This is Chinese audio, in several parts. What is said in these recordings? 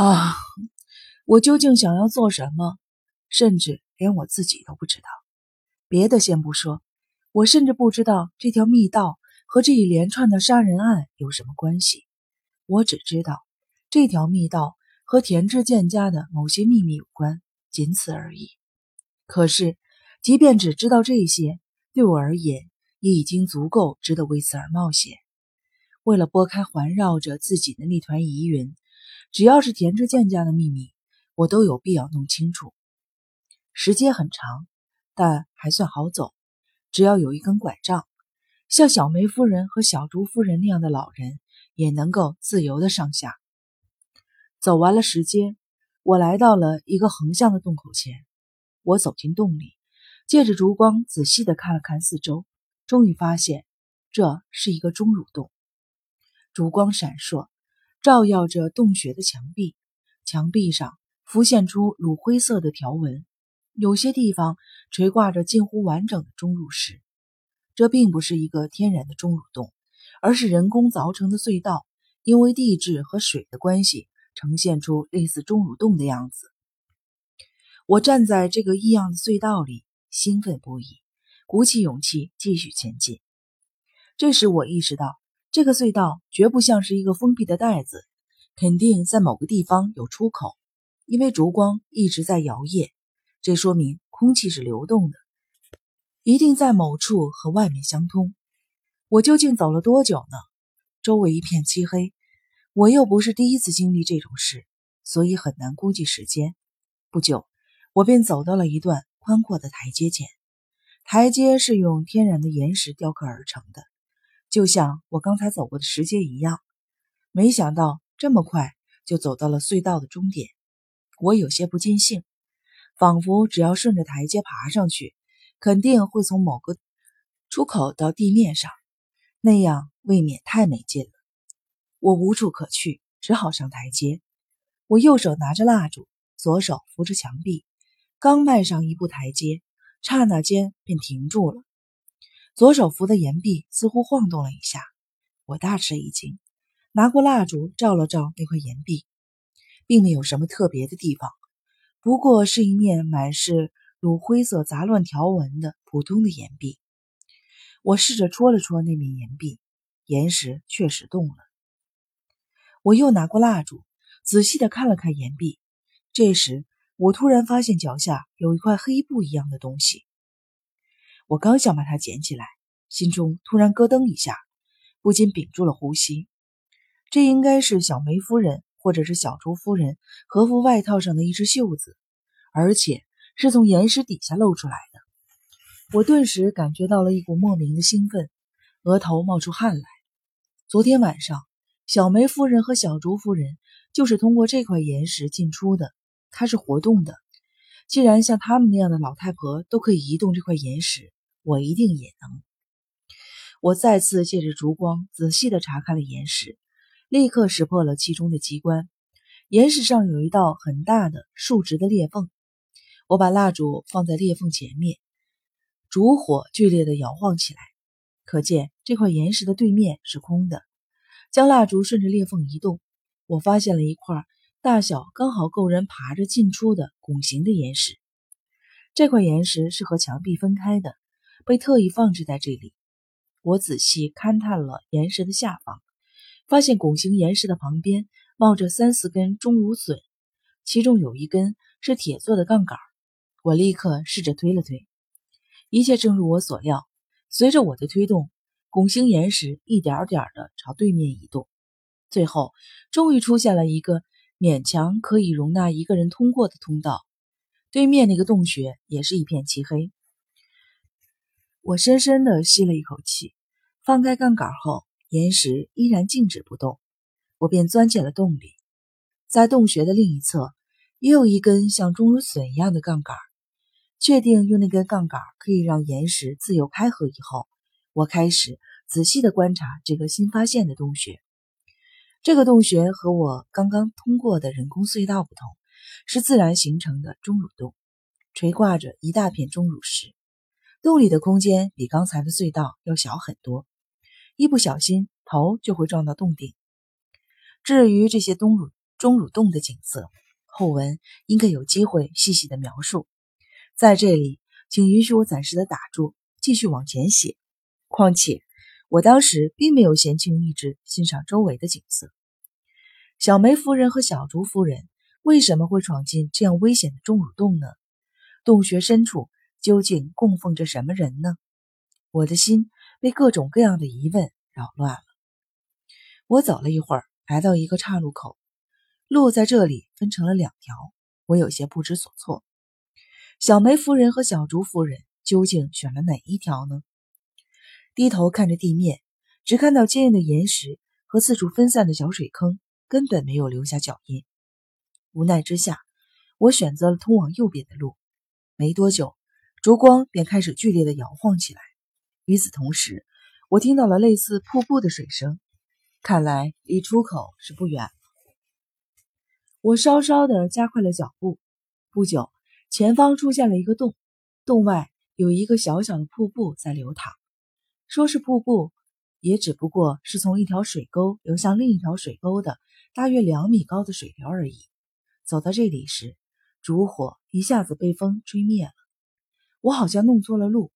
啊，我究竟想要做什么？甚至连我自己都不知道。别的先不说，我甚至不知道这条密道和这一连串的杀人案有什么关系。我只知道这条密道和田志健家的某些秘密有关，仅此而已。可是，即便只知道这些，对我而言也已经足够值得为此而冒险。为了拨开环绕着自己的那团疑云。只要是田之健家的秘密，我都有必要弄清楚。时间很长，但还算好走。只要有一根拐杖，像小梅夫人和小竹夫人那样的老人也能够自由的上下。走完了石阶，我来到了一个横向的洞口前。我走进洞里，借着烛光仔细的看了看四周，终于发现这是一个钟乳洞。烛光闪烁。照耀着洞穴的墙壁，墙壁上浮现出乳灰色的条纹，有些地方垂挂着近乎完整的钟乳石。这并不是一个天然的钟乳洞，而是人工凿成的隧道，因为地质和水的关系，呈现出类似钟乳洞的样子。我站在这个异样的隧道里，兴奋不已，鼓起勇气继续前进。这时，我意识到。这个隧道绝不像是一个封闭的袋子，肯定在某个地方有出口，因为烛光一直在摇曳，这说明空气是流动的，一定在某处和外面相通。我究竟走了多久呢？周围一片漆黑，我又不是第一次经历这种事，所以很难估计时间。不久，我便走到了一段宽阔的台阶前，台阶是用天然的岩石雕刻而成的。就像我刚才走过的石阶一样，没想到这么快就走到了隧道的终点。我有些不尽兴，仿佛只要顺着台阶爬上去，肯定会从某个出口到地面上，那样未免太没劲了。我无处可去，只好上台阶。我右手拿着蜡烛，左手扶着墙壁，刚迈上一步台阶，刹那间便停住了。左手扶的岩壁似乎晃动了一下，我大吃一惊，拿过蜡烛照了照那块岩壁，并没有什么特别的地方，不过是一面满是乳灰色杂乱条纹的普通的岩壁。我试着戳了戳那面岩壁，岩石确实动了。我又拿过蜡烛，仔细的看了看岩壁，这时我突然发现脚下有一块黑布一样的东西。我刚想把它捡起来，心中突然咯噔一下，不禁屏住了呼吸。这应该是小梅夫人或者是小竹夫人和服外套上的一只袖子，而且是从岩石底下露出来的。我顿时感觉到了一股莫名的兴奋，额头冒出汗来。昨天晚上，小梅夫人和小竹夫人就是通过这块岩石进出的，它是活动的。既然像他们那样的老太婆都可以移动这块岩石，我一定也能。我再次借着烛光仔细地查看了岩石，立刻识破了其中的机关。岩石上有一道很大的竖直的裂缝。我把蜡烛放在裂缝前面，烛火剧烈地摇晃起来，可见这块岩石的对面是空的。将蜡烛顺着裂缝移动，我发现了一块大小刚好够人爬着进出的拱形的岩石。这块岩石是和墙壁分开的。被特意放置在这里。我仔细勘探了岩石的下方，发现拱形岩石的旁边冒着三四根钟乳笋，其中有一根是铁做的杠杆。我立刻试着推了推，一切正如我所料。随着我的推动，拱形岩石一点点地朝对面移动，最后终于出现了一个勉强可以容纳一个人通过的通道。对面那个洞穴也是一片漆黑。我深深地吸了一口气，放开杠杆后，岩石依然静止不动。我便钻进了洞里，在洞穴的另一侧，也有一根像钟乳笋一样的杠杆。确定用那根杠杆可以让岩石自由开合以后，我开始仔细地观察这个新发现的洞穴。这个洞穴和我刚刚通过的人工隧道不同，是自然形成的钟乳洞，垂挂着一大片钟乳石。洞里的空间比刚才的隧道要小很多，一不小心头就会撞到洞顶。至于这些钟乳钟乳洞的景色，后文应该有机会细细的描述。在这里，请允许我暂时的打住，继续往前写。况且，我当时并没有闲情逸致欣赏周围的景色。小梅夫人和小竹夫人为什么会闯进这样危险的钟乳洞呢？洞穴深处究竟供奉着什么人呢？我的心被各种各样的疑问扰乱了。我走了一会儿，来到一个岔路口，路在这里分成了两条，我有些不知所措。小梅夫人和小竹夫人究竟选了哪一条呢？低头看着地面，只看到坚硬的岩石和四处分散的小水坑。根本没有留下脚印。无奈之下，我选择了通往右边的路。没多久，烛光便开始剧烈的摇晃起来。与此同时，我听到了类似瀑布的水声，看来离出口是不远了。我稍稍的加快了脚步。不久，前方出现了一个洞，洞外有一个小小的瀑布在流淌。说是瀑布，也只不过是从一条水沟流向另一条水沟的。大约两米高的水流而已。走到这里时，烛火一下子被风吹灭了。我好像弄错了路。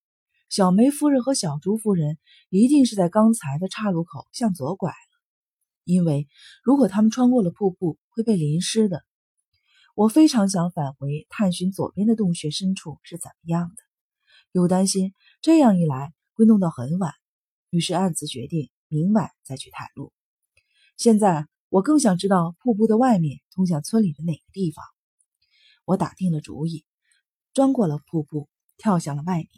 小梅夫人和小竹夫人一定是在刚才的岔路口向左拐了，因为如果他们穿过了瀑布，会被淋湿的。我非常想返回探寻左边的洞穴深处是怎么样的，又担心这样一来会弄到很晚，于是暗自决定明晚再去探路。现在。我更想知道瀑布的外面通向村里的哪个地方。我打定了主意，钻过了瀑布，跳向了外面。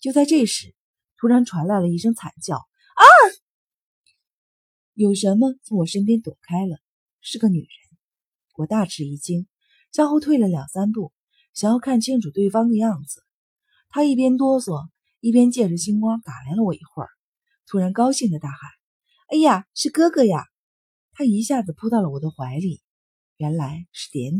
就在这时，突然传来了一声惨叫：“啊！”有什么从我身边躲开了？是个女人。我大吃一惊，向后退了两三步，想要看清楚对方的样子。她一边哆嗦，一边借着星光打量了我一会儿，突然高兴的大喊：“哎呀，是哥哥呀！”他一下子扑到了我的怀里，原来是点点。